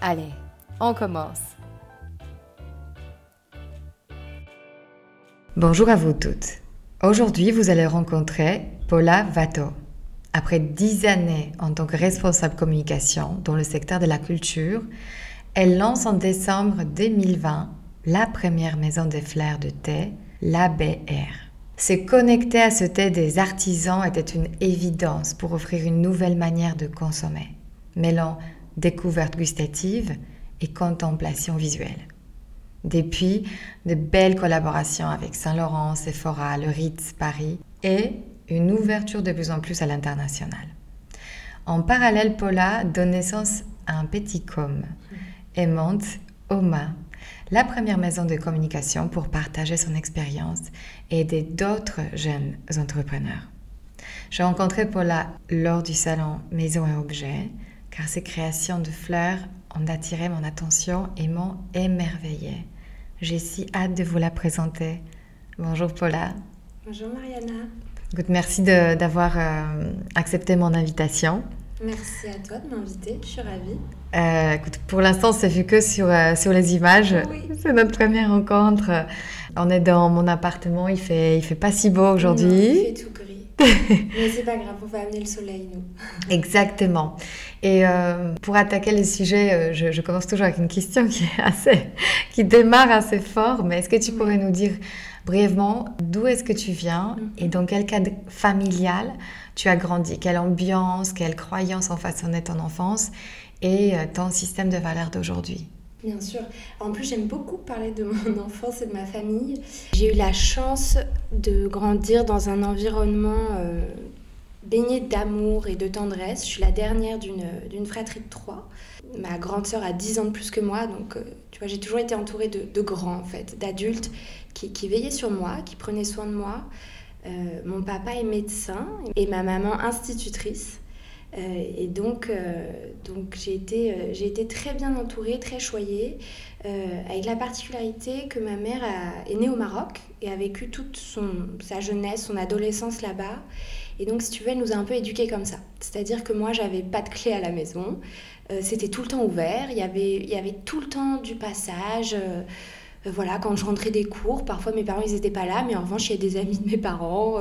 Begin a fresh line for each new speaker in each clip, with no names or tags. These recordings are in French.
Allez, on commence. Bonjour à vous toutes. Aujourd'hui, vous allez rencontrer Paula Vato. Après dix années en tant que responsable communication dans le secteur de la culture, elle lance en décembre 2020 la première maison des fleurs de thé, l'ABR. Se connecter à ce thé des artisans était une évidence pour offrir une nouvelle manière de consommer, mêlant découverte gustative et contemplation visuelle. Depuis, de belles collaborations avec Saint-Laurent, Sephora, le Ritz, Paris et une ouverture de plus en plus à l'international. En parallèle, Paula donne naissance à un petit com et monte OMA, la première maison de communication pour partager son expérience et aider d'autres jeunes entrepreneurs. J'ai rencontré Paula lors du salon Maison et Objets car ces créations de fleurs ont attiré mon attention et m'ont émerveillée. J'ai si hâte de vous la présenter. Bonjour Paula.
Bonjour Mariana.
merci d'avoir euh, accepté mon invitation.
Merci à toi de m'inviter, je suis ravie.
Euh, écoute, pour l'instant, c'est vu que sur, euh, sur les images. C'est notre première rencontre. On est dans mon appartement, il fait, il fait pas si beau aujourd'hui.
Il fait tout gris. Mais c'est pas grave, on va amener le soleil, nous.
Exactement. Et euh, pour attaquer le sujet, euh, je, commence toujours avec une question qui est assez, qui démarre assez fort. Mais est-ce que tu pourrais nous dire brièvement d'où est-ce que tu viens mm. et dans quel cadre familial tu as grandi? Quelle ambiance, quelle croyance en façonné ton enfance et euh, ton système de valeurs d'aujourd'hui?
Bien sûr. En plus, j'aime beaucoup parler de mon enfance et de ma famille. J'ai eu la chance de grandir dans un environnement baignée d'amour et de tendresse. Je suis la dernière d'une fratrie de trois. Ma grande sœur a 10 ans de plus que moi, donc euh, tu vois, j'ai toujours été entourée de, grands, en fait, d'adultes qui, qui, veillaient sur moi, qui prenaient soin de moi. Euh, mon papa est médecin et ma maman institutrice. Euh, et donc, donc j'ai été, j'ai été très bien entourée, très choyée, avec la particularité que ma mère est née au Maroc et a vécu toute son, sa jeunesse, son adolescence là-bas. Et donc, si tu veux, elle nous a un peu éduqués comme ça. C'est-à-dire que moi, j'avais pas de clé à la maison. Euh, c'était tout le temps ouvert. Il y avait, il y avait tout le temps du passage. Euh, euh, voilà, quand je rentrais des cours, parfois mes parents, ils n'étaient pas là. Mais en revanche, il y a des amis de mes parents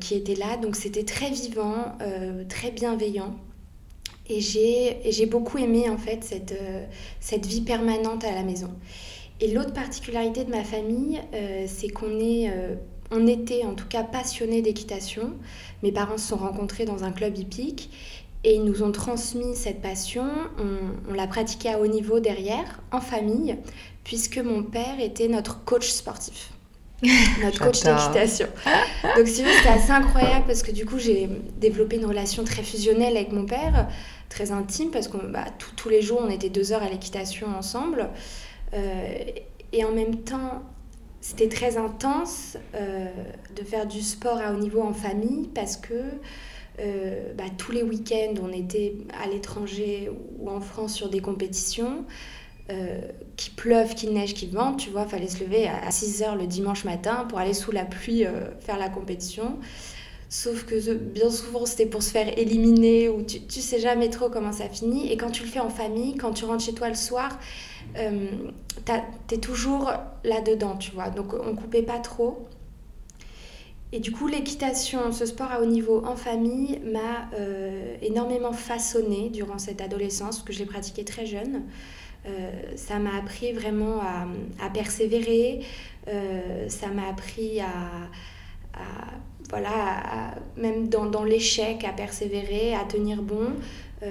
qui étaient là. Donc, c'était très vivant, très bienveillant. Et j'ai beaucoup aimé, en fait, cette, cette vie permanente à la maison. Et l'autre particularité de ma famille, c'est qu'on est on était en tout cas passionnés d'équitation. Mes parents se sont rencontrés dans un club hippique et ils nous ont transmis cette passion. On, l'a pratiquée à haut niveau derrière, en famille, puisque mon père était notre coach sportif. notre coach d'équitation. Donc, si vous c'était assez incroyable parce que du coup, j'ai développé une relation très fusionnelle avec mon père, très intime, parce que bah, tous les jours, on était deux heures à l'équitation ensemble. Euh, et en même temps, c'était très intense euh, de faire du sport à haut niveau en famille parce que euh, bah, tous les week-ends, on était à l'étranger ou en France sur des compétitions. Euh, qu'il pleuve, qu'il neige, qu'il vente, tu vois, fallait se lever à 6 h le dimanche matin pour aller sous la pluie faire la compétition. Sauf que bien souvent, c'était pour se faire éliminer ou tu, tu sais jamais trop comment ça finit. Et quand tu le fais en famille, quand tu rentres chez toi le soir, euh, t'es toujours là-dedans, tu vois. Donc on coupait pas trop. Et du coup, l'équitation, ce sport à haut niveau en famille, m'a euh, énormément façonné durant cette adolescence, que je l'ai pratiqué très jeune. Ça m'a appris vraiment à, persévérer, ça m'a appris à, voilà, même dans, l'échec, à persévérer, à tenir bon. Euh,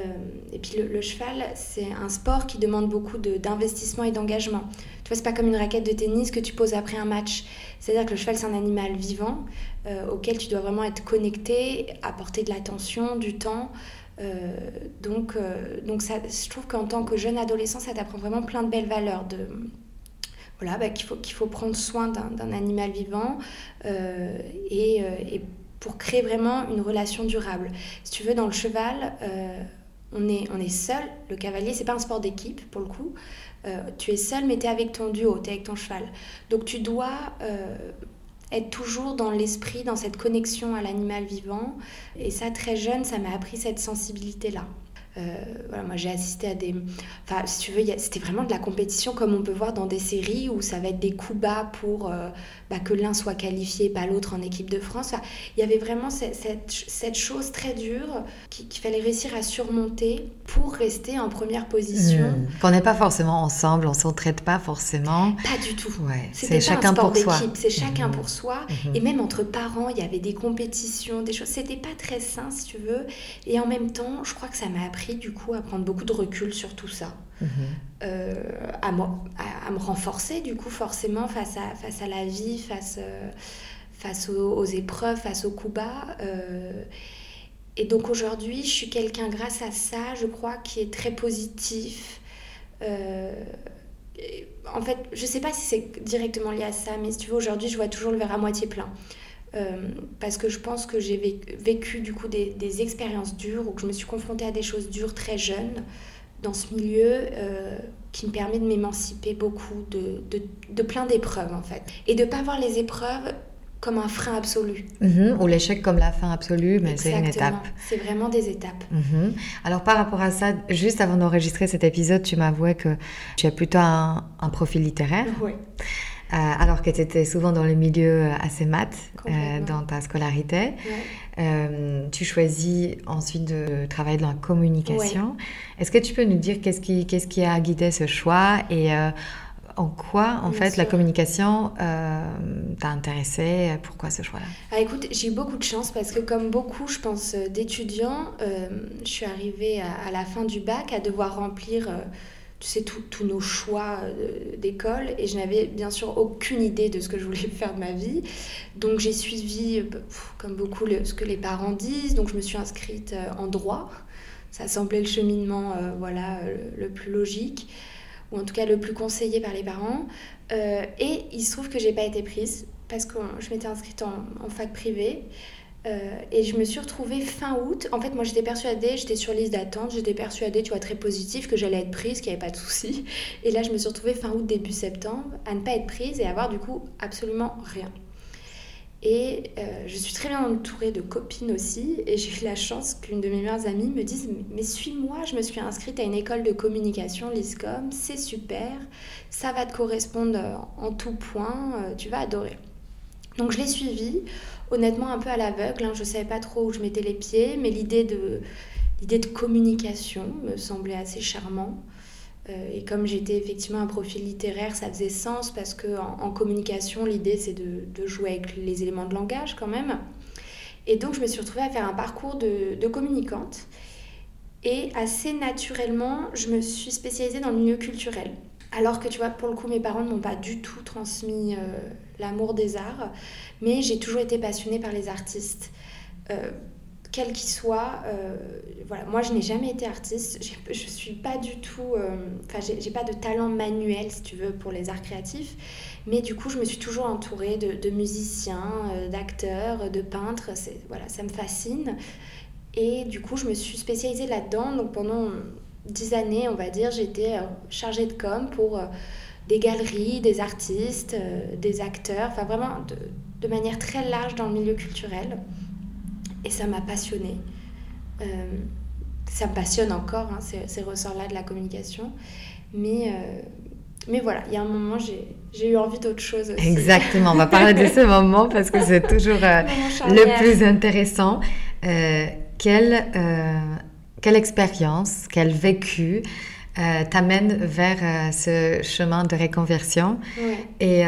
et puis le, cheval, c'est un sport qui demande beaucoup d'investissement et d'engagement. Tu vois, c'est pas comme une raquette de tennis que tu poses après un match. C'est-à-dire que le cheval, c'est un animal vivant euh, auquel tu dois vraiment être connecté, apporter de l'attention, du temps. Euh, donc, donc ça, je trouve qu'en tant que jeune adolescent, ça t'apprend vraiment plein de belles valeurs. Voilà, bah, qu'il faut, qu'il faut prendre soin d'un animal vivant et, et pour créer vraiment une relation durable. Si tu veux, dans le cheval, on est, on est seul. Le cavalier, c'est pas un sport d'équipe pour le coup. Euh, tu es seul, mais tu es avec ton duo, tu es avec ton cheval. Donc tu dois euh, être toujours dans l'esprit, dans cette connexion à l'animal vivant. Et ça, très jeune, ça m'a appris cette sensibilité-là. Euh, voilà, moi j'ai assisté à des. Enfin, si tu veux, c'était vraiment de la compétition comme on peut voir dans des séries où ça va être des coups bas pour euh, bah, que l'un soit qualifié, pas l'autre en équipe de France. il y avait vraiment cette, cette, chose très dure qu'il fallait réussir à surmonter pour rester en première position.
Hmm. Qu'on n'est pas forcément ensemble, on s'entraide pas forcément.
Pas du tout.
Ouais, c'est chacun pour soi.
C'est chacun pour soi. Et même entre parents, il y avait des compétitions, des choses. C'était pas très sain, si tu veux. Et en même temps, je crois que ça m'a appris du coup à prendre beaucoup de recul sur tout ça, mhm. euh, à, à, me renforcer du coup forcément face à, face à la vie, face, euh, face aux, épreuves, face aux coups bas. Euh. et donc aujourd'hui, je suis quelqu'un grâce à ça, je crois, qui est très positif. en fait, je sais pas si c'est directement lié à ça, mais si tu veux, aujourd'hui, je vois toujours le verre à moitié plein. Euh, parce que je pense que j'ai vécu, du coup des, expériences dures ou que je me suis confrontée à des choses dures très jeune dans ce milieu euh, qui me permet de m'émanciper beaucoup de, de, plein d'épreuves en fait et de pas voir les épreuves comme un frein absolu.
Mhm, ou l'échec comme la fin absolue, mais c'est une étape.
C'est vraiment des étapes.
Mhm. Alors par rapport à ça, juste avant d'enregistrer cet épisode, tu m'avouais que tu as plutôt un, un profil littéraire.
Oui.
Euh, alors que tu étais souvent dans le milieu euh, assez maths euh, dans ta scolarité. tu choisis ensuite de travailler dans la communication. Est-ce que tu peux nous dire qu'est-ce qui, qu'est-ce qui a guidé ce choix et en quoi, en fait, la communication t'a intéressé? Pourquoi ce choix-là?
Ah, Écoute, j'ai eu beaucoup de chance parce que, comme beaucoup, je pense, d'étudiants, je suis arrivée à, à, la fin du bac à devoir remplir tu sais, tous nos choix euh, d'école et je n'avais bien sûr aucune idée de ce que je voulais faire de ma vie. Donc j'ai suivi, euh, comme beaucoup, ce que les parents disent. Donc je me suis inscrite euh, en droit. Ça semblait le cheminement voilà, le plus logique, ou en tout cas le plus conseillé par les parents. et il se trouve que j'ai pas été prise parce que je m'étais inscrite en, en fac privée. Euh, et je me suis retrouvée fin août. En fait, moi, j'étais persuadée, j'étais sur liste d'attente, j'étais persuadée, tu vois, très positive, que j'allais être prise, qu'il n'y avait pas de souci. Et là, je me suis retrouvée fin août, début septembre, à ne pas être prise et avoir du coup absolument rien. Et euh, je suis très bien entourée de copines aussi. Et j'ai eu la chance qu'une de mes meilleures amies me dise Mais suis-moi, je me suis inscrite à une école de communication, l'ISCOM, c'est super, ça va te correspondre en tout point, euh, tu vas adorer. Donc je l'ai suivie honnêtement un peu à l'aveugle. Hein. Je ne savais pas trop où je mettais les pieds, mais l'idée de, communication me semblait assez charmant. Euh, et comme j'étais effectivement un profil littéraire, ça faisait sens parce qu'en en, communication, l'idée c'est de, de, jouer avec les éléments de langage quand même. Et donc je me suis retrouvée à faire un parcours de, de communicante. Et assez naturellement, je me suis spécialisée dans le milieu culturel. Alors que tu vois, pour le coup, mes parents ne m'ont pas du tout transmis euh, l'amour des arts, mais j'ai toujours été passionnée par les artistes. Euh, quels qu'ils soient, euh, moi je n'ai jamais été artiste, je suis pas du tout, enfin j'ai pas de talent manuel si tu veux pour les arts créatifs, mais du coup je me suis toujours entourée de, musiciens, d'acteurs, de peintres, voilà, ça me fascine. Et du coup je me suis spécialisée là-dedans, donc pendant dix années, on va dire, j'étais euh, chargée de com pour euh, des galeries, des artistes, euh, des acteurs, enfin vraiment de, manière très large dans le milieu culturel. Et ça m'a passionnée. ça me passionne encore, hein, ces, ressorts-là de la communication. Mais, mais voilà, il y a un moment, j'ai eu envie d'autre chose aussi.
Exactement, on va parler de ce moment parce que c'est toujours le plus intéressant. quel quelle expérience, quel vécu euh, t'amène vers euh, ce chemin de réconversion. Et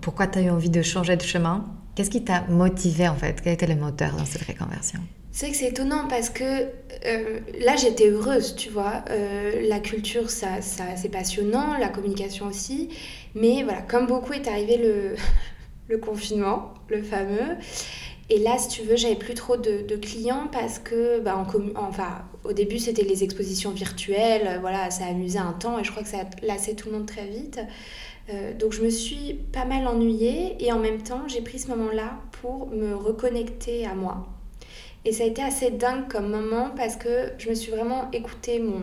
pourquoi tu as eu envie de changer de chemin? Qu'est-ce qui t'a motivé en fait? Quel était le moteur dans cette réconversion?
C'est que c'est étonnant parce que là j'étais heureuse, tu vois. la culture, ça, ça c'est passionnant, la communication aussi. Mais voilà, comme beaucoup est arrivé le, le confinement, le fameux. Et là, si tu veux, j'avais plus trop de, clients parce que, bah, en enfin, au début, c'était les expositions virtuelles. Voilà, ça amusait un temps et je crois que ça lassé tout le monde très vite. Euh, donc, je me suis pas mal ennuyée et en même temps, j'ai pris ce moment-là pour me reconnecter à moi. Et ça a été assez dingue comme moment parce que je me suis vraiment écoutée mon.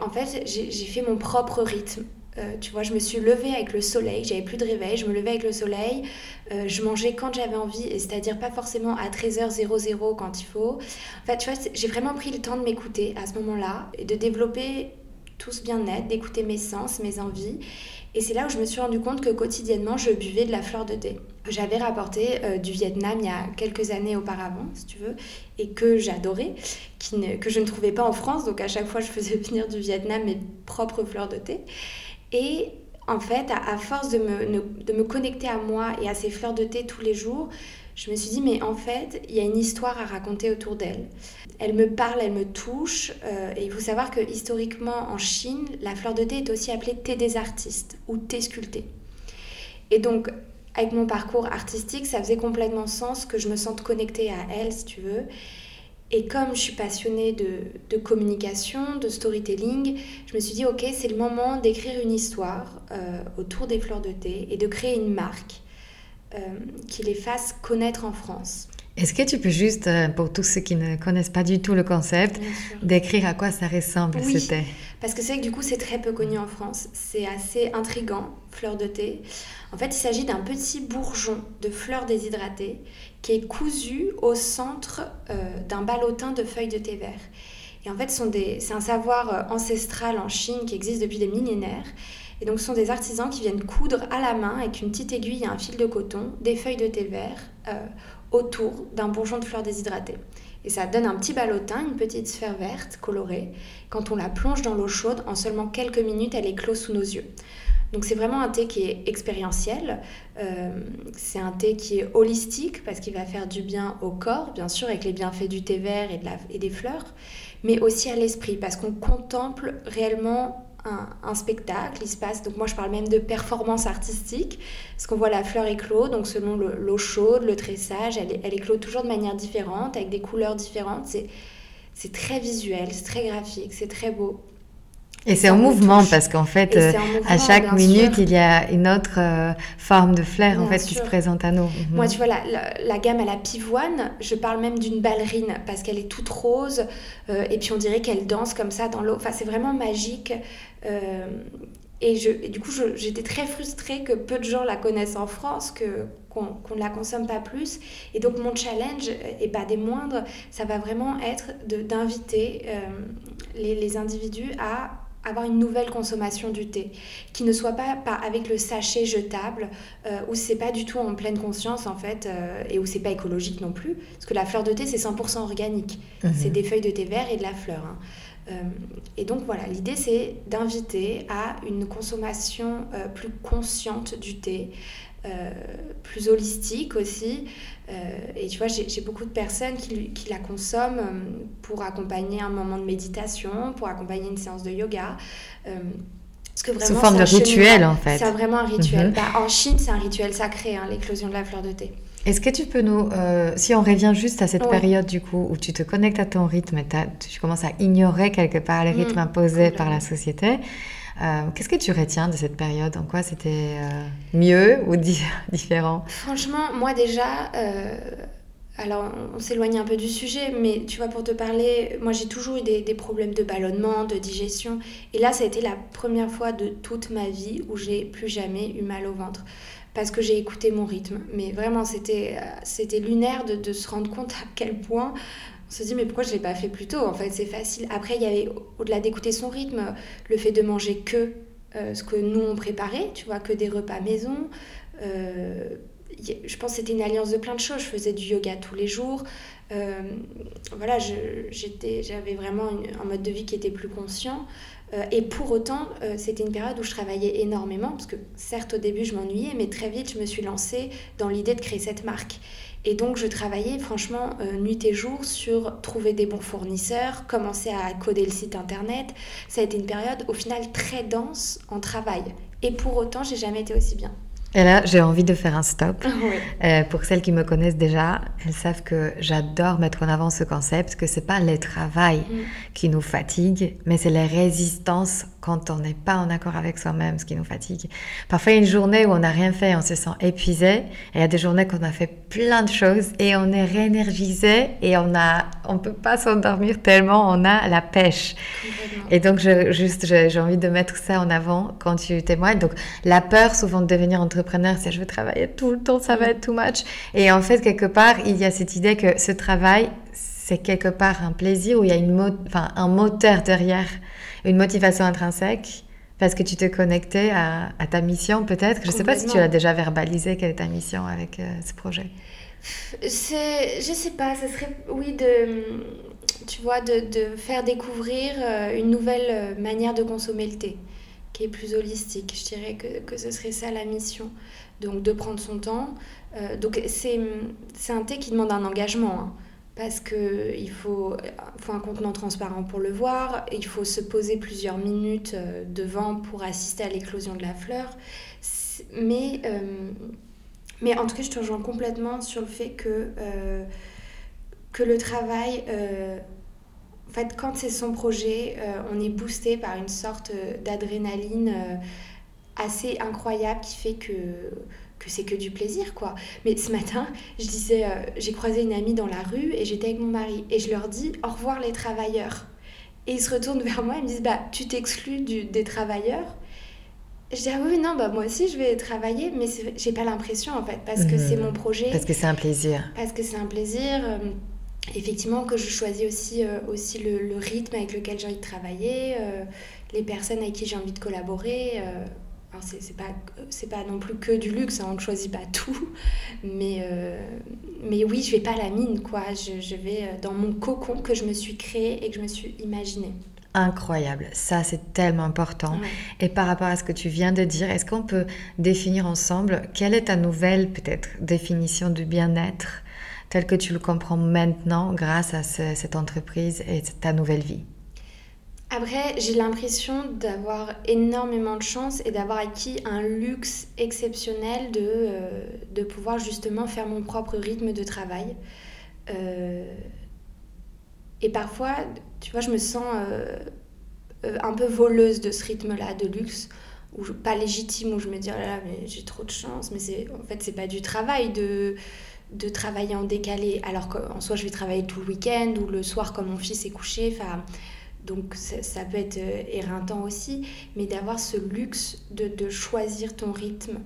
En fait, j'ai fait mon propre rythme. Euh, tu vois, je me suis levée avec le soleil, j'avais plus de réveil, je me levais avec le soleil, euh, je mangeais quand j'avais envie, c'est-à-dire pas forcément à 13h00 quand il faut. En fait, tu vois, j'ai vraiment pris le temps de m'écouter à ce moment-là et de développer tout ce bien-être, d'écouter mes sens, mes envies. Et c'est là où je me suis rendu compte que quotidiennement, je buvais de la fleur de thé. J'avais rapporté euh, du Vietnam il y a quelques années auparavant, si tu veux, et que j'adorais, que je ne trouvais pas en France. Donc à chaque fois, je faisais venir du Vietnam mes propres fleurs de thé. Et en fait, à, force de me, de me, connecter à moi et à ces fleurs de thé tous les jours, je me suis dit, mais en fait, il y a une histoire à raconter autour d'elle. Elle me parle, elle me touche. Euh, et il faut savoir que historiquement, en Chine, la fleur de thé est aussi appelée thé des artistes ou thé sculpté. Et donc, avec mon parcours artistique, ça faisait complètement sens que je me sente connectée à elle, si tu veux. Et comme je suis passionnée de, communication, de storytelling, je me suis dit, ok, c'est le moment d'écrire une histoire euh, autour des fleurs de thé et de créer une marque euh, qui les fasse connaître en France.
Est-ce que tu peux juste, euh, pour tous ceux qui ne connaissent pas du tout le concept, décrire à quoi ça ressemble
oui,
ce thé
Parce que c'est vrai que du coup c'est très peu connu en France. C'est assez intrigant, fleur de thé. En fait, il s'agit d'un petit bourgeon de fleurs déshydratées qui est cousu au centre euh, d'un ballotin de feuilles de thé vert. Et en fait, c'est un savoir euh, ancestral en Chine qui existe depuis des millénaires. Et donc, ce sont des artisans qui viennent coudre à la main avec une petite aiguille et un fil de coton des feuilles de thé vert autour d'un bourgeon de fleurs déshydratées. Et ça donne un petit ballotin, une petite sphère verte colorée. Quand on la plonge dans l'eau chaude, en seulement quelques minutes, elle éclot sous nos yeux. Donc c'est vraiment un thé qui est expérientiel. Euh, c'est un thé qui est holistique parce qu'il va faire du bien au corps, bien sûr, avec les bienfaits du thé vert et, de la, et des fleurs, mais aussi à l'esprit parce qu'on contemple réellement un, spectacle, il se passe, donc moi je parle même de performance artistique, parce qu'on voit la fleur éclore, donc selon l'eau chaude, le tressage, elle, elle éclot toujours de manière différente, avec des couleurs différentes, c'est très visuel, c'est très graphique, c'est très beau.
Et c'est en mouvement parce qu'en fait, euh, à chaque minute, il y a une autre euh, forme de fleur en fait qui se présente à nous.
Moi, mhm. tu vois, la, la, gamme à la pivoine, je parle même d'une ballerine parce qu'elle est toute rose euh, et puis on dirait qu'elle danse comme ça dans l'eau. Enfin, c'est vraiment magique. et, je, du coup, j'étais très frustrée que peu de gens la connaissent en France, que qu'on ne la consomme pas plus. Et donc mon challenge, et pas des moindres, ça va vraiment être d'inviter les, les individus à avoir une nouvelle consommation du thé, qui ne soit pas, avec le sachet jetable, euh, où c'est pas du tout en pleine conscience en fait, euh, et où c'est pas écologique non plus, parce que la fleur de thé c'est 100% organique, mhm. c'est des feuilles de thé vert et de la fleur. Hein. Euh, et donc voilà, l'idée c'est d'inviter à une consommation plus consciente du thé, plus holistique aussi, euh, et tu vois, j'ai beaucoup de personnes qui, qui, la consomment euh, pour accompagner un moment de méditation, pour accompagner une séance de yoga. Euh,
parce que vraiment, Sous forme de rituel, en fait.
C'est vraiment un rituel. Mhm. Bah, en Chine, c'est un rituel sacré, hein, l'éclosion de la fleur de thé.
Est-ce que tu peux nous, si on revient juste à cette période du coup où tu te connectes à ton rythme, et tu commences à ignorer quelque part rythmes mm. imposés par la société, euh, qu'est-ce que tu retiens de cette période? En quoi c'était euh, mieux ou différent?
Franchement, moi déjà, euh, alors on, s'éloigne un peu du sujet, mais tu vois, pour te parler, moi j'ai toujours eu des, problèmes de ballonnement, de digestion. Et là, ça a été la première fois de toute ma vie où j'ai plus jamais eu mal au ventre. Parce que j'ai écouté mon rythme. Mais vraiment, c'était lunaire de se rendre compte à quel point on se dit mais pourquoi je l'ai pas fait plus tôt En fait, c'est facile. Après, il y avait au-delà d'écouter son rythme, le fait de manger que euh, ce que nous on préparait, tu vois, que des repas maison. Euh, je pense que c'était une alliance de plein de choses. Je faisais du yoga tous les jours. voilà, j'avais vraiment un mode de vie qui était plus conscient. et pour autant, c'était une période où je travaillais énormément, parce que certes au début je m'ennuyais, mais très vite je me suis lancée dans l'idée de créer cette marque. Et donc, je travaillais franchement euh, nuit et jour sur trouver des bons fournisseurs, commencer à coder le site internet. Ça a été une période au final très dense en travail. Et pour autant, j'ai jamais été aussi bien.
Et là, j'ai envie de faire un stop. Euh, pour celles qui me connaissent déjà, elles savent que j'adore mettre en avant ce concept, que c'est pas le travail mm. qui nous fatigue, mais c'est les résistances quand on n'est pas en accord avec soi-même, ce qui nous fatigue. Parfois, il y a une journée où on n'a rien fait, on se sent épuisé. Et il y a des journées qu'on a fait plein de choses et on est réénergisé et on a, on peut pas s'endormir tellement on a la pêche. Et donc, je, juste, j'ai envie de mettre ça en avant quand tu témoignes. Donc, la peur souvent de devenir entrepreneur, c'est je veux travailler tout le temps, ça va être too much. Et en fait, quelque part, il y a cette idée que ce travail, c'est quelque part un plaisir où il y a une enfin, un moteur derrière une motivation intrinsèque parce que tu te connectais à, ta mission peut-être. Je ne sais pas si tu as déjà verbalisé quelle est ta mission avec euh, ce projet.
C'est, je sais pas, ce serait, oui, de, tu vois, de, de faire découvrir euh, une nouvelle euh, manière de consommer le thé, qui est plus holistique. Je dirais que, que ce serait ça la mission. Donc de prendre son temps. donc c'est, c'est un thé qui demande un engagement. Hein parce qu'il faut, faut un contenant transparent pour le voir, il faut se poser plusieurs minutes euh, devant pour assister à l'éclosion de la fleur. Mais, euh, mais en tout cas, je te rejoins complètement sur le fait que, euh, que le travail, en fait, quand c'est son projet, on est boosté par une sorte d'adrénaline assez incroyable qui fait que que c'est que du plaisir quoi. Mais ce matin, je disais, euh, j'ai croisé une amie dans la rue et j'étais avec mon mari et je leur dis au revoir les travailleurs. Et ils se retournent vers moi et me disent bah tu t'exclus des travailleurs? Je dis ah oui non bah moi aussi je vais travailler mais j'ai pas l'impression en fait parce que c'est mhm. mon projet.
Parce que c'est un plaisir.
Parce que c'est un plaisir. Euh, effectivement que je choisis aussi, euh, aussi le, rythme avec lequel j'ai envie de travailler, les personnes avec qui j'ai envie de collaborer c'est pas c'est pas non plus que du luxe hein, on ne choisit pas tout. Mais euh, mais oui je vais pas à la mine quoi. Je, je, vais euh, dans mon cocon que je me suis créé et que je me suis imaginé.
Incroyable. Ça c'est tellement important. Et par rapport à ce que tu viens de dire est-ce qu'on peut définir ensemble quelle est ta nouvelle peut-être définition du bien-être telle que tu le comprends maintenant grâce à cette entreprise et ta nouvelle vie?
Après, j'ai l'impression d'avoir énormément de chance et d'avoir acquis un luxe exceptionnel de, euh, de pouvoir justement faire mon propre rythme de travail. Euh, et parfois, tu vois, je me sens euh, un peu voleuse de ce rythme-là, de luxe, ou pas légitime, où je me dis, oh là, mais j'ai trop de chance, mais en fait, c'est pas du travail de de travailler en décalé alors qu'en soi je vais travailler tout le week-end ou le soir quand mon fils est couché donc ça, peut être euh, éreintant aussi, mais d'avoir ce luxe de, choisir ton rythme,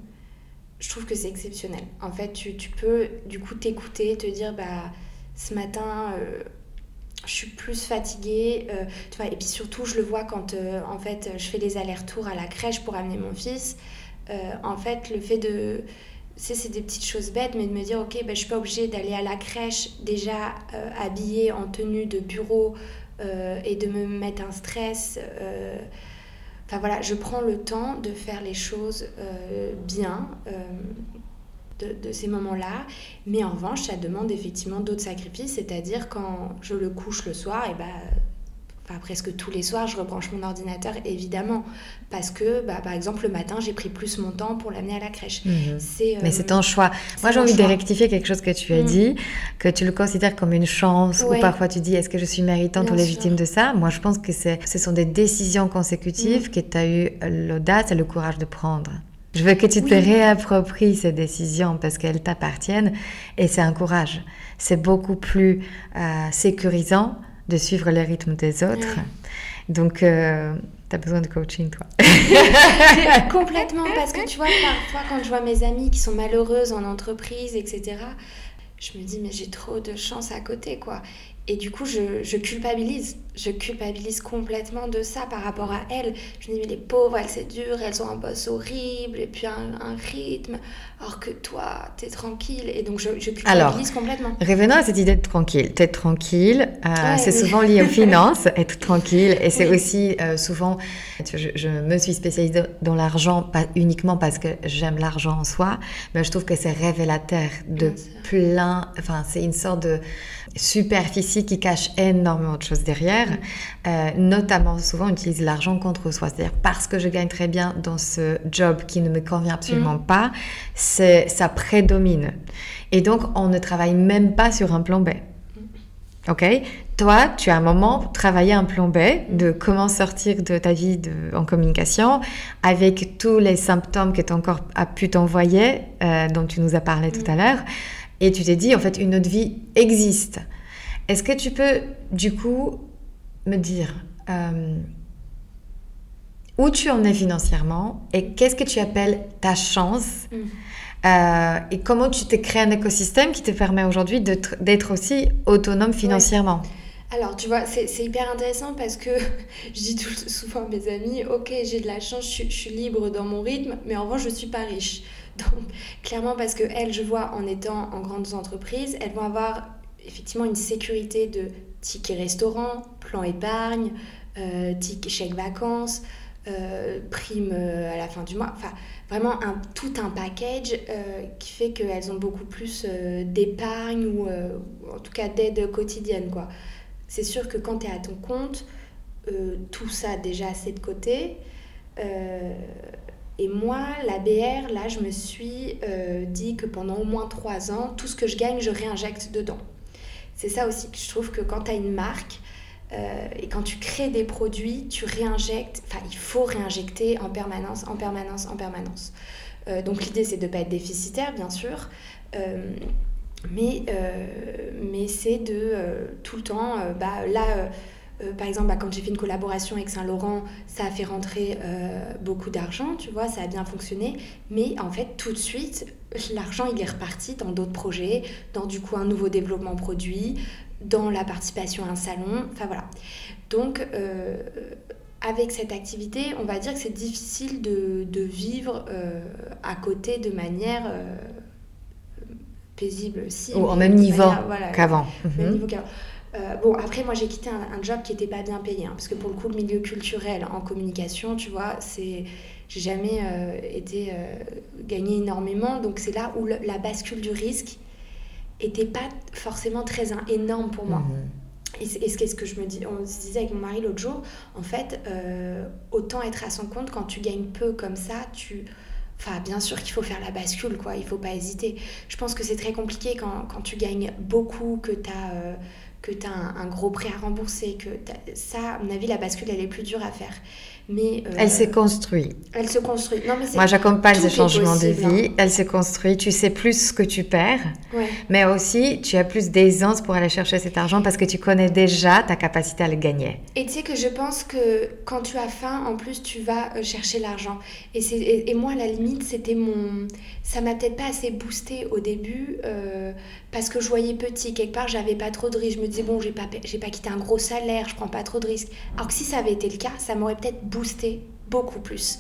je trouve que c'est exceptionnel. En fait, tu, peux du coup t'écouter, te dire, bah, ce matin, euh, je suis plus fatiguée. Euh, tu vois, et puis surtout, je le vois quand en fait, je fais les allers-retours à la crèche pour amener mon fils. en fait, le fait de... C'est des petites choses bêtes, mais de me dire, ok, ben, je ne suis pas obligée d'aller à la crèche déjà habillée en tenue de bureau et de me mettre un stress. Euh, enfin voilà, je prends le temps de faire les choses euh, bien. De, ces moments-là. Mais en revanche, ça demande effectivement d'autres sacrifices, c'est-à-dire quand je le couche le soir, et bah, presque tous les soirs, je rebranche mon ordinateur, évidemment, parce que, bah, par exemple, le matin, j'ai pris plus mon temps pour l'amener à la crèche.
Mhm. Mais c'est ton choix. Moi, j'ai envie de rectifier quelque chose que tu as mhm. dit, que tu le considères comme une chance, ou parfois tu dis, est-ce que je suis méritante ou légitime de ça? Moi, je pense que ce sont des décisions consécutives mhm. que tu as eu l'audace et le courage de prendre. Je veux que tu te réappropries ces décisions parce qu'elles t'appartiennent et c'est un courage. C'est beaucoup plus euh, sécurisant de suivre les rythmes des autres. Donc, euh, tu as besoin de coaching, toi.
Complètement, parce que tu vois, parfois, quand je vois mes amies qui sont malheureuses en entreprise, etc., je me dis, mais j'ai trop de chance à côté, quoi. Et du coup, je, je culpabilise. Je culpabilise complètement de ça par rapport à elles. Je me dis, mais les pauvres, elles, c'est dur, elles ont un boss horrible, et puis un, un rythme, alors que toi, t'es tranquille. Et donc, je, je culpabilise
Alors,
complètement.
Revenons à cette idée de tranquille. T'être tranquille, euh, c'est souvent lié aux finances, être tranquille. Et c'est
Oui.
aussi euh, souvent, je, je me suis spécialisée dans l'argent, pas uniquement parce que j'aime l'argent en soi, mais je trouve que c'est révélateur de plein, enfin, c'est une sorte de superficie qui cache énormément de choses derrière. Euh, notamment, souvent, on utilise l'argent contre soi. C'est-à-dire, parce que je gagne très bien dans ce job qui ne me convient absolument pas, c'est, ça prédomine. Et donc, on ne travaille même pas sur un plan B. Ok? Toi, tu as un moment travaillé un plan B de comment sortir de ta vie de, en communication avec tous les symptômes que ton corps a pu t'envoyer, euh, dont tu nous as parlé tout à l'heure. Et tu t'es dit, en fait, une autre vie existe. Est-ce que tu peux, du coup, me dire euh, où tu en es financièrement et qu'est-ce que tu appelles ta chance
Mm.
euh, et comment tu t'es créé un écosystème qui te permet aujourd'hui d'être aussi autonome financièrement
Alors, tu vois, c'est hyper intéressant parce que je dis tout, souvent à mes amis, ok, j'ai de la chance, je, suis- je suis libre dans mon rythme, mais en revanche, je suis pas riche. Donc, clairement, parce que elles, je vois, en étant en grandes entreprises, elles vont avoir effectivement une sécurité de ticket restaurant, plan épargne, euh, ticket chèque vacances, euh, prime euh, à la fin du mois. Enfin, vraiment un, tout un package euh, qui fait qu'elles ont beaucoup plus d'épargne ou en tout cas d'aide quotidienne, quoi. C'est sûr que quand tu es à ton compte, tout ça déjà c'est de côté. Et moi, la BR, là, je me suis dit que pendant au moins trois ans, tout ce que je gagne, je réinjecte dedans. C'est ça aussi que je trouve que quand tu as une marque euh, et quand tu crées des produits, tu réinjectes, enfin, il faut réinjecter en permanence, en permanence, en permanence. Euh, donc l'idée, c'est de ne pas être déficitaire, bien sûr. Euh, mais, mais c'est de tout le temps, bah, là, euh, par exemple, bah, quand j'ai fait une collaboration avec Saint-Laurent, ça a fait rentrer euh, beaucoup d'argent, tu vois, ça a bien fonctionné. Mais en fait, tout de suite, l'argent, il est reparti dans d'autres projets, dans du coup un nouveau développement produit, dans la participation à un salon, enfin voilà. Donc, euh, avec cette activité, on va dire que c'est difficile de, de vivre à côté de manière paisible. Si,
Ou au même
de
niveau
manière- voilà,
qu'avant
Euh, bon, après, moi, j'ai quitté un, un job qui n'était pas bien payé, hein, parce que pour le coup, le milieu culturel en communication, tu vois, c'est... J'ai jamais euh, été euh, gagné énormément, donc c'est là où le- la bascule du risque était pas forcément très énorme pour moi. Et ce que je me dis, on se disait avec mon mari l'autre jour, en fait, autant être à son compte quand tu gagnes peu comme ça, tu... Enfin, bien sûr qu'il faut faire la bascule, quoi, il faut pas hésiter. Je pense que c'est très compliqué quand, quand tu gagnes beaucoup, que tu as, que as un, gros prêt à rembourser, que ça, à mon avis, la bascule, elle est plus dure à faire. Mais euh,
Elle s'est construite.
elle se construit. Non, mais.
Moi, j'accompagne
est
changements de
possible, hein.
vie. Elle se construit. Tu sais plus ce que tu perds,
Ouais.
mais aussi tu as plus d'aisance pour aller chercher cet argent parce que tu connais déjà ta capacité à le gagner.
Et tu sais que je pense que quand tu as faim, en plus, tu vas euh, chercher l'argent. Et, c'est- et, et moi, à la limite, c'était mon... Ça m'a peut-être pas assez boosté au début euh, parce que je voyais petit. Quelque part, j'avais pas trop de risques. Je me disais, bon, j'ai pas, pas quitté un gros salaire, je prends pas trop de risques. Alors que si ça avait été le cas, ça m'aurait peut-être boosté beaucoup plus.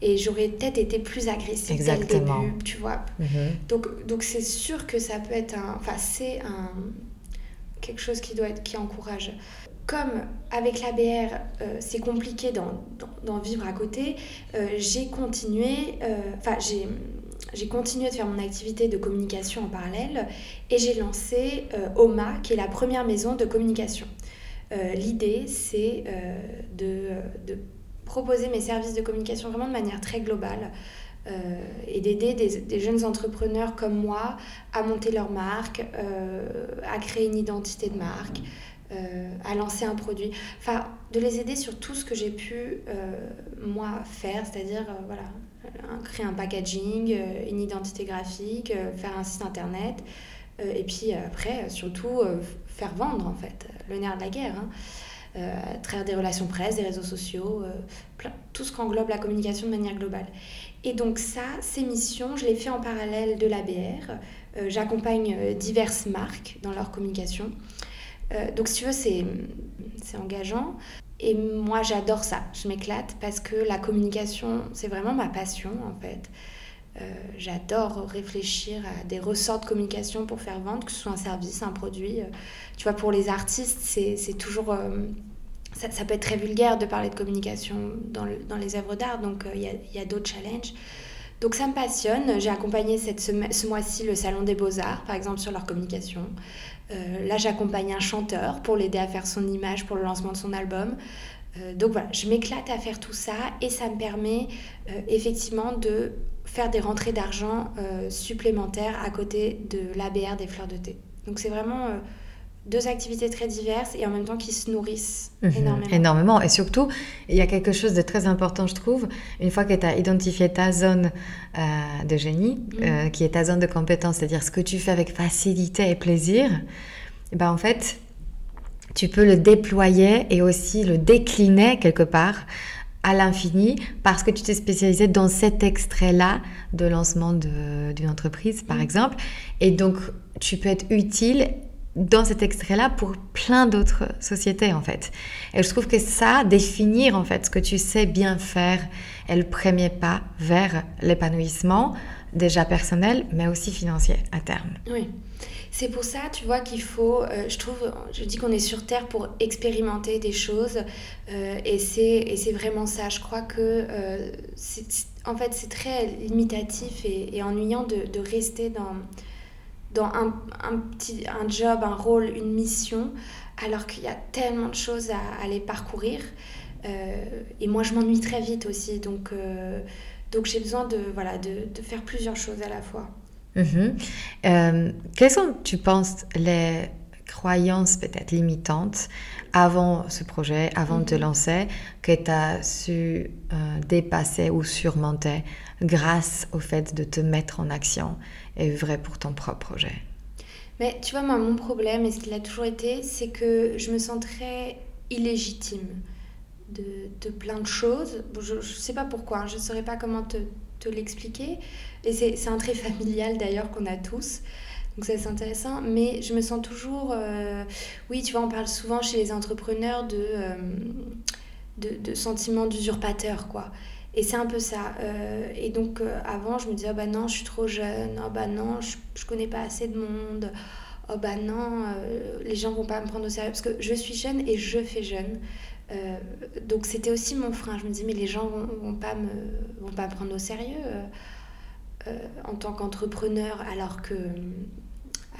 Et j'aurais peut-être été plus agressive dès
Exactement.
le début, tu vois.
Mhm.
Donc, donc c'est sûr que ça peut être un... Enfin, c'est un... quelque chose qui doit être... qui encourage. Comme avec l'ABR, euh, c'est compliqué d'en, vivre à côté, euh, j'ai continué... euh, Enfin, j'ai... J'ai continué de faire mon activité de communication en parallèle et j'ai lancé euh, OMA, qui est la première maison de communication. Euh, L'idée, c'est euh, de, de proposer mes services de communication vraiment de manière très globale euh, et d'aider des, jeunes entrepreneurs comme moi à monter leur marque, euh, à créer une identité de marque, euh, à lancer un produit. Enfin, de les aider sur tout ce que j'ai pu, moi, faire, c'est-à-dire, voilà, créer un packaging, une identité graphique, faire un site internet, et puis après, surtout, faire vendre, en fait, le nerf de la guerre. hein. Euh, à travers des relations presse, des réseaux sociaux, euh, tout ce qu'englobe la communication de manière globale. Et donc ça, ces missions, je les fais en parallèle de l'ABR. Euh, J'accompagne diverses marques dans leur communication. donc si tu veux, c'est engageant. Et moi, j'adore ça, je m'éclate parce que la communication, c'est vraiment ma passion en fait. Euh, j'adore réfléchir à des ressorts de communication pour faire vendre, que ce soit un service, un produit. Euh, tu vois, pour les artistes, c'est toujours... Euh, ça, ça, peut être très vulgaire de parler de communication dans, dans les œuvres d'art, donc il y a, a d'autres challenges. Donc ça me passionne. J'ai accompagné cette, ce, mois-ci le Salon des Beaux-Arts, par exemple, sur leur communication. là, j'accompagne un chanteur pour l'aider à faire son image pour le lancement de son album. donc voilà, je m'éclate à faire tout ça et ça me permet effectivement de faire des rentrées d'argent euh, supplémentaires à côté de l'ABR des fleurs de thé. Donc c'est vraiment euh, deux activités très diverses et en même temps qui se nourrissent mhm. énormément.
Énormément. Et surtout, il y a quelque chose de très important, je trouve, une fois que tu as identifié ta zone euh, de génie, mhm. qui est ta zone de compétence, c'est-à-dire ce que tu fais avec facilité et plaisir, et ben en fait, tu peux le déployer et aussi le décliner quelque part à l'infini parce que tu t'es spécialisé dans cet extrait-là de lancement d'une entreprise, par mm. exemple. Et donc, tu peux être utile dans cet extrait-là pour plein d'autres sociétés, en fait. Et je trouve que ça, définir, en fait, ce que tu sais bien faire, est le premier pas vers l'épanouissement, déjà personnel, mais aussi financier à terme.
Oui. C'est pour ça, tu vois, qu'il faut, euh, je trouve, je dis qu'on est sur Terre pour expérimenter des choses, euh, et c'est vraiment ça. Je crois que, euh, en fait, c'est très limitatif et, ennuyant de, rester dans, dans un, un, petit, un job, un rôle, une mission, alors qu'il y a tellement de choses à, aller parcourir. et moi, je m'ennuie très vite aussi, donc, donc j'ai besoin de, voilà, de, de faire plusieurs choses à la fois.
Mhm. Euh, quelles sont, tu penses, les croyances peut-être limitantes avant ce projet, avant de te mhm. lancer, que tu as su euh, dépasser ou surmonter grâce au fait de te mettre en action et vrai pour ton propre projet?
Mais tu vois, moi, mon problème, et ce qu'il a toujours été, c'est que je me sens très illégitime de, de plein de choses. Je ne sais pas pourquoi, hein, je ne saurais pas comment te, te l'expliquer. Et c'est un trait familial d'ailleurs qu'on a tous. Donc ça c'est intéressant, mais je me sens toujours... Euh, oui, tu vois, on parle souvent chez les entrepreneurs de, euh, de, de, sentiment d'usurpateur, quoi. Et c'est un peu ça. Euh, et donc avant, je me disais, oh bah non, je suis trop jeune, oh bah non, je, je connais pas assez de monde, oh bah non, les gens vont pas me prendre au sérieux, parce que je suis jeune et je fais jeune. Euh, donc c'était aussi mon frein. Je me dis, mais les gens vont, vont pas me, vont pas prendre au sérieux euh, euh, en tant qu'entrepreneur, alors que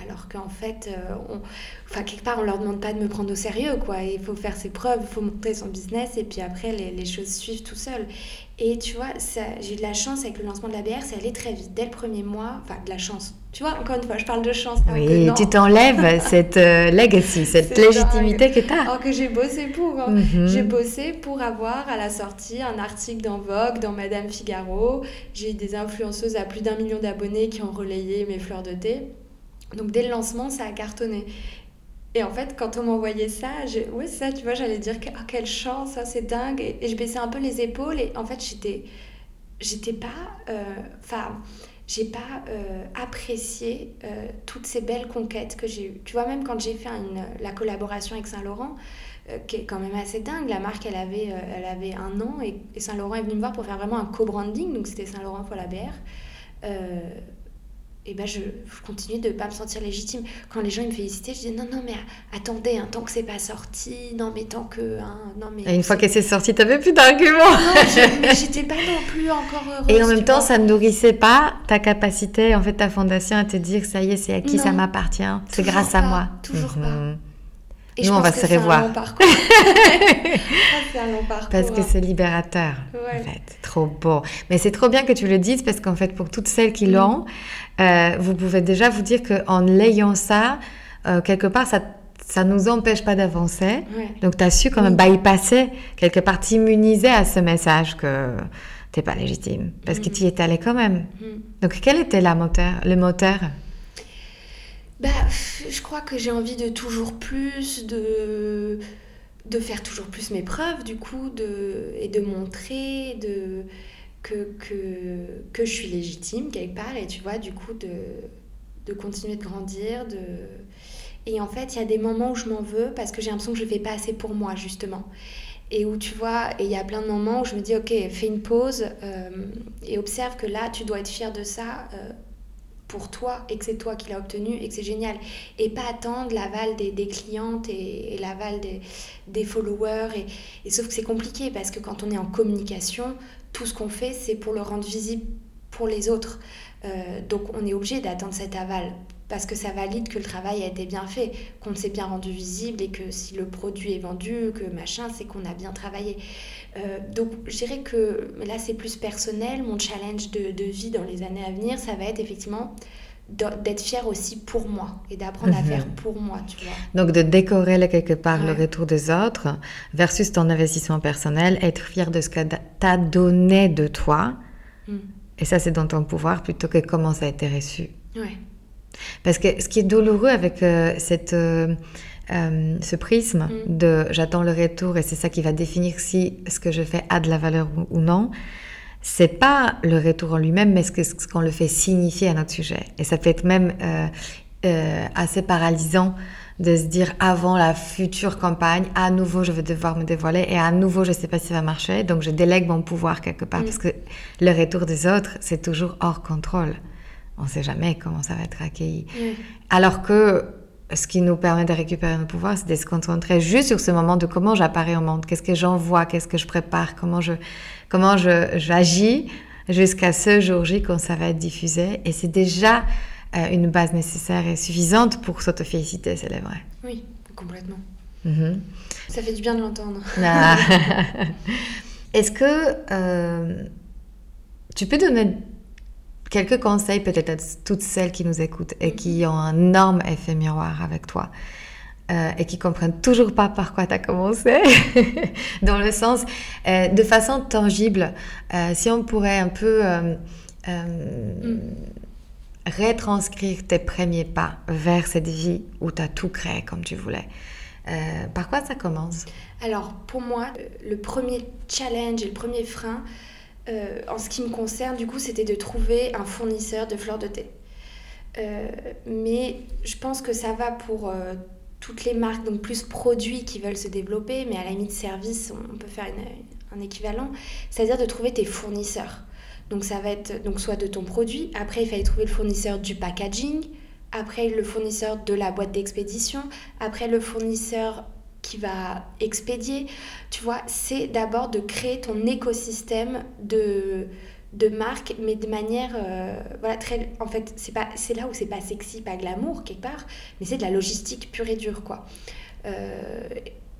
alors qu'en fait, on, enfin, quelque part, on leur demande pas de me prendre au sérieux, quoi. Il faut faire ses preuves, il faut montrer son business, et puis après, les, les choses suivent tout seul. Et tu vois, j'ai eu de la chance avec le lancement de la BR, c'est allé très vite. Dès le premier mois, enfin, de la chance, tu vois, encore une fois, je parle de chance.
Oui, tu t'enlèves cette euh, legacy, cette légitimité que tu as.
Alors que j'ai bossé pour. Hein. Mhm. J'ai bossé pour avoir à la sortie un article dans Vogue, dans Madame Figaro. J'ai eu des influenceuses à plus d'un million d'abonnés qui ont relayé mes fleurs de thé. Donc dès le lancement, ça a cartonné. Et en fait, quand on m'envoyait ça, oui, ça, tu vois, j'allais dire, oh, quelle chance, ça, c'est dingue. Et, je baissais un peu les épaules. Et en fait, j'étais, j'étais pas, euh, enfin, j'ai pas euh, apprécié euh, toutes ces belles conquêtes que j'ai eues. Tu vois, même quand j'ai fait la collaboration avec Saint-Laurent, euh, qui est quand même assez dingue, la marque, elle avait, elle avait un an et, Saint-Laurent est venu me voir pour faire vraiment un co-branding, donc c'était Saint-Laurent pour la BR et ben je, je continue de ne pas me sentir légitime. Quand les gens ils me félicitaient, je dis non, non, mais attendez, hein, tant que c'est pas sorti, non, mais tant que. Hein, non, mais
et une fois que c'est sorti, tu n'avais plus d'arguments.
Non, mais j'étais pas non plus encore heureuse.
Et en même temps, ça ne nourrissait pas ta capacité, en fait, ta fondation à te dire ça y est, c'est à qui ça m'appartient, c'est grâce à moi.
Toujours pas.
Et Nous, on va se revoir.
c'est un long parcours.
Parce que c'est libérateur, en fait. Trop beau. Mais c'est trop bien que tu le dises parce qu'en fait, pour toutes celles qui mm. l'ont, euh, vous pouvez déjà vous dire qu'en l'ayant ça, euh, quelque part, ça ça nous empêche pas d'avancer. Donc, tu as su quand même bypasser, quelque part, t'immuniser à ce message que t'es pas légitime. Parce que mm. tu y es allé quand même. Mm. Donc, quel était la moteur, le moteur?
Bah, je crois que j'ai envie de toujours plus, de, de faire toujours plus mes preuves, du coup, de, et de montrer de, que, que, que je suis légitime quelque part, et tu vois, du coup, de, de continuer de grandir, de... Et en fait, il y a des moments où je m'en veux parce que j'ai l'impression que je ne fais pas assez pour moi, justement. Et où tu vois, et il y a plein de moments où je me dis, ok, fais une pause euh, et observe que là, tu dois être fier de ça. Euh, pour toi et que c'est toi qui l'as obtenu et que c'est génial. Et pas attendre l'aval des, clientes et, l'aval des, followers. Et, et sauf que c'est compliqué parce que quand on est en communication, tout ce qu'on fait, c'est pour le rendre visible pour les autres. Euh, donc on est obligé d'attendre cet aval parce que ça valide que le travail a été bien fait, qu'on s'est bien rendu visible et que si le produit est vendu, que machin, c'est qu'on a bien travaillé. Euh, donc je dirais que là c'est plus personnel, mon challenge de, de, vie dans les années à venir, ça va être effectivement d'être fier aussi pour moi et d'apprendre à mhm. faire pour moi, tu vois.
Donc de décorer quelque part le retour des autres versus ton investissement personnel, être fier de ce que tu donné de toi. Mm. Et ça, c'est dans ton pouvoir plutôt que comment ça a été reçu.
Ouais.
Parce que ce qui est douloureux avec euh, cette, euh, euh, ce prisme mm. de j'attends le retour et c'est ça qui va définir si ce que je fais a de la valeur ou, non, c'est pas le retour en lui-même, mais ce qu'on ce qu'on le fait signifier à notre sujet. Et ça peut être même assez paralysant de se dire avant la future campagne, à nouveau je vais devoir me dévoiler et à nouveau je ne sais pas si ça va marcher, donc je délègue mon pouvoir quelque part mm. parce que le retour des autres, c'est toujours hors contrôle on ne sait jamais comment ça va être accueilli. Alors que ce qui nous permet de récupérer nos pouvoirs, c'est de se concentrer juste sur ce moment de comment j'apparais au monde, qu'est-ce que j'envoie, qu'est-ce que je prépare, comment je, comment j'agis jusqu'à ce jour J quand ça va être diffusé. Et c'est déjà euh, une base nécessaire et suffisante pour s'autoféliciter, c'est vrai.
Oui, complètement. Mm-hmm. Ça fait du bien de l'entendre.
Ah. Est-ce que euh, tu peux donner quelques conseils peut-être à toutes celles qui nous écoutent et qui ont un énorme effet miroir avec toi euh, et qui comprennent toujours pas par quoi tu as commencé, dans le sens, euh, de façon tangible, euh, si on pourrait un peu mm. retranscrire tes premiers pas vers cette vie où tu as tout créé comme tu voulais. par quoi ça commence?
Alors, pour moi, le premier challenge et le premier frein, euh, en ce qui me concerne, du coup, c'était de trouver un fournisseur de fleurs de thé. Euh, mais je pense que ça va pour euh, toutes les marques, donc plus produits qui veulent se développer, mais à la limite service, on peut faire un équivalent, c'est-à-dire de trouver tes fournisseurs. Donc ça va être donc soit de ton produit, après il fallait trouver le fournisseur du packaging, après le fournisseur de la boîte d'expédition, après le fournisseur qui va expédier. Tu vois, c'est d'abord de créer ton écosystème de, de marque, mais de manière, euh, voilà, très, en fait, c'est pas, c'est là où c'est pas sexy, pas glamour quelque part, mais c'est de la logistique pure et dure, quoi. Euh,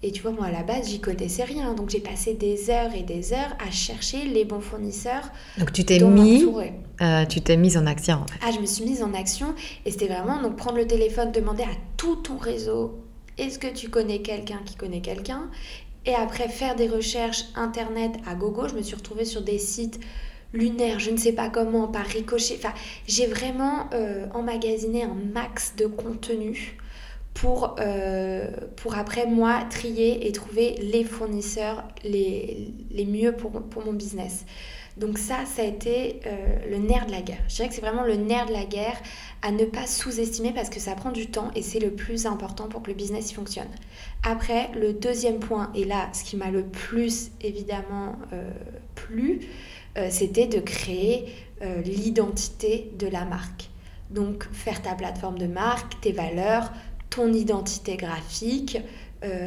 et tu vois, moi à la base, j'y connaissais rien, donc j'ai passé des heures et des heures à chercher les bons fournisseurs.
Donc tu t'es mis, euh, tu t'es mise en action. En fait.
Ah, je me suis mise en action, et c'était vraiment donc prendre le téléphone, demander à tout ton réseau est-ce que tu connais quelqu'un qui connaît quelqu'un? Et après, faire des recherches internet à gogo. Je me suis retrouvée sur des sites lunaires, je ne sais pas comment, par ricochet. Enfin, j'ai vraiment euh, emmagasiné un max de contenu pour, euh, pour après, moi, trier et trouver les fournisseurs les, mieux pour mon business. Donc ça, ça a été euh, le nerf de la guerre. Je dirais que c'est vraiment le nerf de la guerre à ne pas sous-estimer parce que ça prend du temps et c'est le plus important pour que le business fonctionne. Après, le deuxième point, et là, ce qui m'a le plus évidemment euh, plu, euh, c'était de créer l'identité de la marque. Donc faire ta plateforme de marque, tes valeurs, ton identité graphique,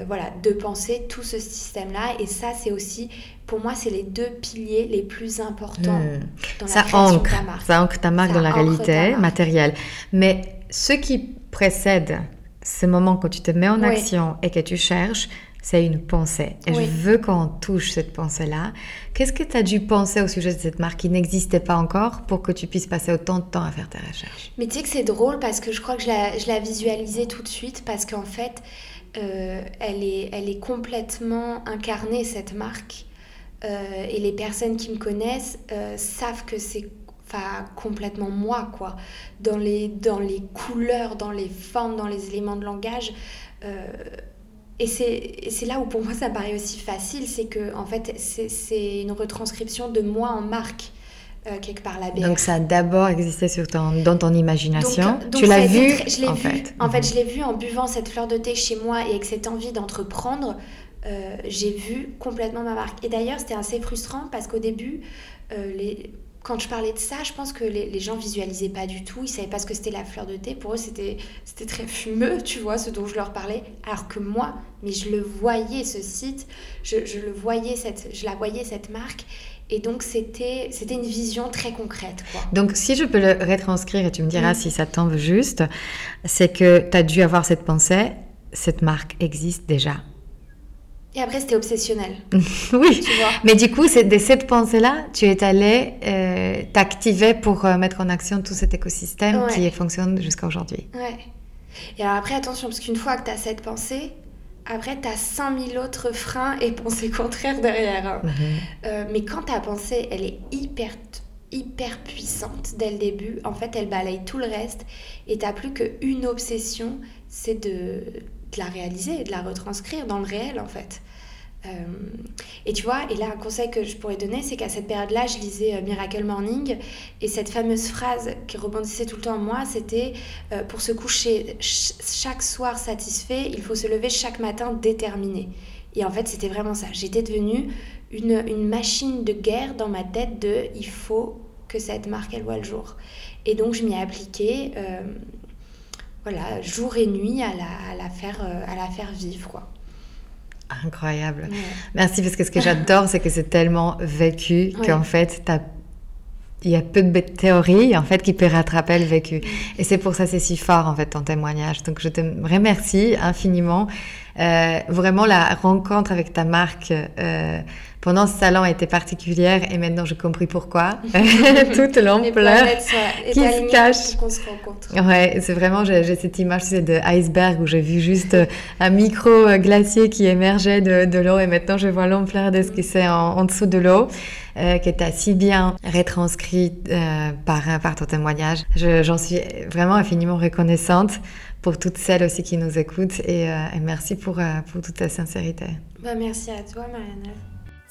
voilà, de penser tout ce système-là. Et ça, c'est aussi pour moi, c'est les deux piliers les plus importants hmm. dans
ça
la création de
ta
marque.
Ça ancre ta marque dans la réalité matérielle. Mais ce qui précède ce moment quand tu te mets en action et que tu cherches, c'est une pensée. Et je veux qu'on touche cette pensée-là. Qu'est-ce que tu as dû penser au sujet de cette marque qui n'existait pas encore pour que tu puisses passer autant de temps à faire tes recherches?
Mais tu sais que c'est drôle parce que je crois que je la, je la visualisais tout de suite parce qu'en fait, euh, elle, est, elle est complètement incarnée, cette marque. Euh, et les personnes qui me connaissent euh, savent que c'est complètement moi, quoi. Dans les, dans les couleurs, dans les formes, dans les éléments de langage. Euh, et c'est là où pour moi ça paraît aussi facile, c'est que en fait c'est une retranscription de moi en marque. quelque part la BR.
Donc ça a d'abord existé sur ton, dans ton imagination. tu l'as vu
je l'ai en vu, fait. En fait, je l'ai vu en buvant cette fleur de thé chez moi et avec cette envie d'entreprendre. J'ai vu complètement ma marque. Et d'ailleurs, c'était assez frustrant parce qu'au début, les quand je parlais de ça, je pense que les, les, gens visualisaient pas du tout. Ils savaient pas ce que c'était la fleur de thé. Pour eux, c'était très fumeux, tu vois, ce dont je leur parlais. Alors que moi, mais je le voyais ce site, je, je le voyais cette, je la voyais cette marque. Et donc c'était une vision très concrète. Quoi.
Donc si je peux le retranscrire et tu me diras si ça tombe juste, c'est que tu as dû avoir cette pensée, cette marque existe déjà.
Et après, c'était obsessionnel.
oui. Tu vois Mais du coup, c'est de cette pensée-là, tu es allé euh, t'activer pour euh, mettre en action tout cet écosystème qui fonctionne jusqu'à aujourd'hui.
Ouais. Et alors après, attention, parce qu'une fois que tu as cette pensée, après, tu as 5000 autres freins et pensées contraires derrière. Hein. Mhm. Euh, mais quand ta pensée, elle est hyper hyper puissante dès le début, en fait, elle balaye tout le reste et tu plus qu'une obsession, c'est de de la réaliser, de la retranscrire dans le réel en fait. Euh, et tu vois, et là un conseil que je pourrais donner, c'est qu'à cette période-là, je lisais euh, Miracle Morning, et cette fameuse phrase qui rebondissait tout le temps en moi, c'était euh, pour se coucher chaque soir satisfait, il faut se lever chaque matin déterminé. Et en fait, c'était vraiment ça. J'étais devenue une, une, machine de guerre dans ma tête de il faut que cette marque elle voit le jour. Et donc je m'y ai appliquée voilà, jour et nuit à la, la, faire, euh, à la faire vivre. Quoi.
Incroyable. Merci parce que ce que j'adore, c'est que c'est tellement vécu qu'en fait, il y a peu de théories en fait qui peut rattraper le vécu. Et c'est pour ça c'est si fort en fait ton témoignage. Donc je te remercie infiniment. Euh, vraiment la rencontre avec ta marque euh, pendant ce salon était particulière et maintenant j'ai compris pourquoi. Toute l'ampleur qui se cache.
Qu'on se rencontre.
Ouais, c'est vraiment, j'ai cette image de iceberg où j'ai vu juste euh, un micro euh, glacier qui émergeait de, de l'eau et maintenant je vois l'ampleur de ce qui c'est en, dessous de l'eau. Euh, qui est si bien retranscrit euh, par, par ton témoignage. J'en suis vraiment infiniment reconnaissante pour toutes celles aussi qui nous écoutent et, et merci pour, pour toute ta sincérité.
Bah, merci à toi, Marianne.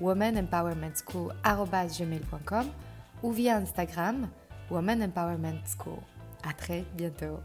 womanempowermentschool.com ou via Instagram Woman Empowerment School. À très bientôt.